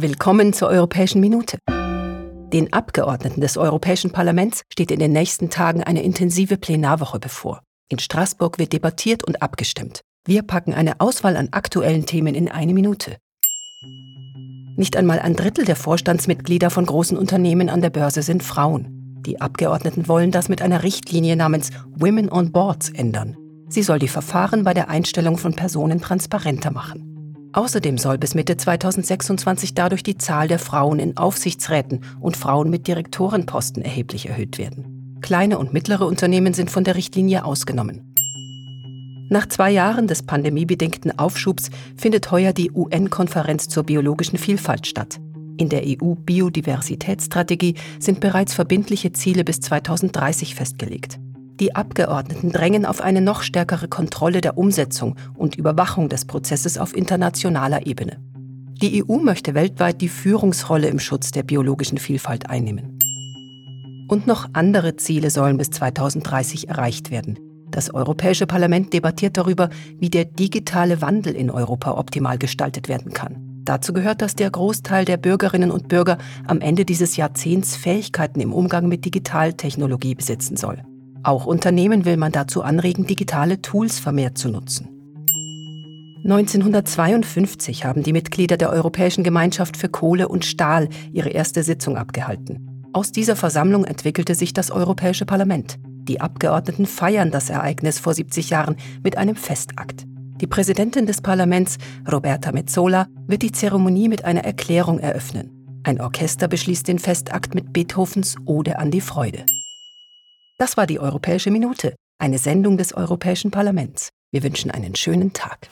Willkommen zur Europäischen Minute. Den Abgeordneten des Europäischen Parlaments steht in den nächsten Tagen eine intensive Plenarwoche bevor. In Straßburg wird debattiert und abgestimmt. Wir packen eine Auswahl an aktuellen Themen in eine Minute. Nicht einmal ein Drittel der Vorstandsmitglieder von großen Unternehmen an der Börse sind Frauen. Die Abgeordneten wollen das mit einer Richtlinie namens Women on Boards ändern. Sie soll die Verfahren bei der Einstellung von Personen transparenter machen. Außerdem soll bis Mitte 2026 dadurch die Zahl der Frauen in Aufsichtsräten und Frauen mit Direktorenposten erheblich erhöht werden. Kleine und mittlere Unternehmen sind von der Richtlinie ausgenommen. Nach zwei Jahren des pandemiebedingten Aufschubs findet heuer die UN-Konferenz zur biologischen Vielfalt statt. In der EU-Biodiversitätsstrategie sind bereits verbindliche Ziele bis 2030 festgelegt. Die Abgeordneten drängen auf eine noch stärkere Kontrolle der Umsetzung und Überwachung des Prozesses auf internationaler Ebene. Die EU möchte weltweit die Führungsrolle im Schutz der biologischen Vielfalt einnehmen. Und noch andere Ziele sollen bis 2030 erreicht werden. Das Europäische Parlament debattiert darüber, wie der digitale Wandel in Europa optimal gestaltet werden kann. Dazu gehört, dass der Großteil der Bürgerinnen und Bürger am Ende dieses Jahrzehnts Fähigkeiten im Umgang mit Digitaltechnologie besitzen soll. Auch Unternehmen will man dazu anregen, digitale Tools vermehrt zu nutzen. 1952 haben die Mitglieder der Europäischen Gemeinschaft für Kohle und Stahl ihre erste Sitzung abgehalten. Aus dieser Versammlung entwickelte sich das Europäische Parlament. Die Abgeordneten feiern das Ereignis vor 70 Jahren mit einem Festakt. Die Präsidentin des Parlaments, Roberta Mezzola, wird die Zeremonie mit einer Erklärung eröffnen. Ein Orchester beschließt den Festakt mit Beethovens Ode an die Freude. Das war die Europäische Minute, eine Sendung des Europäischen Parlaments. Wir wünschen einen schönen Tag.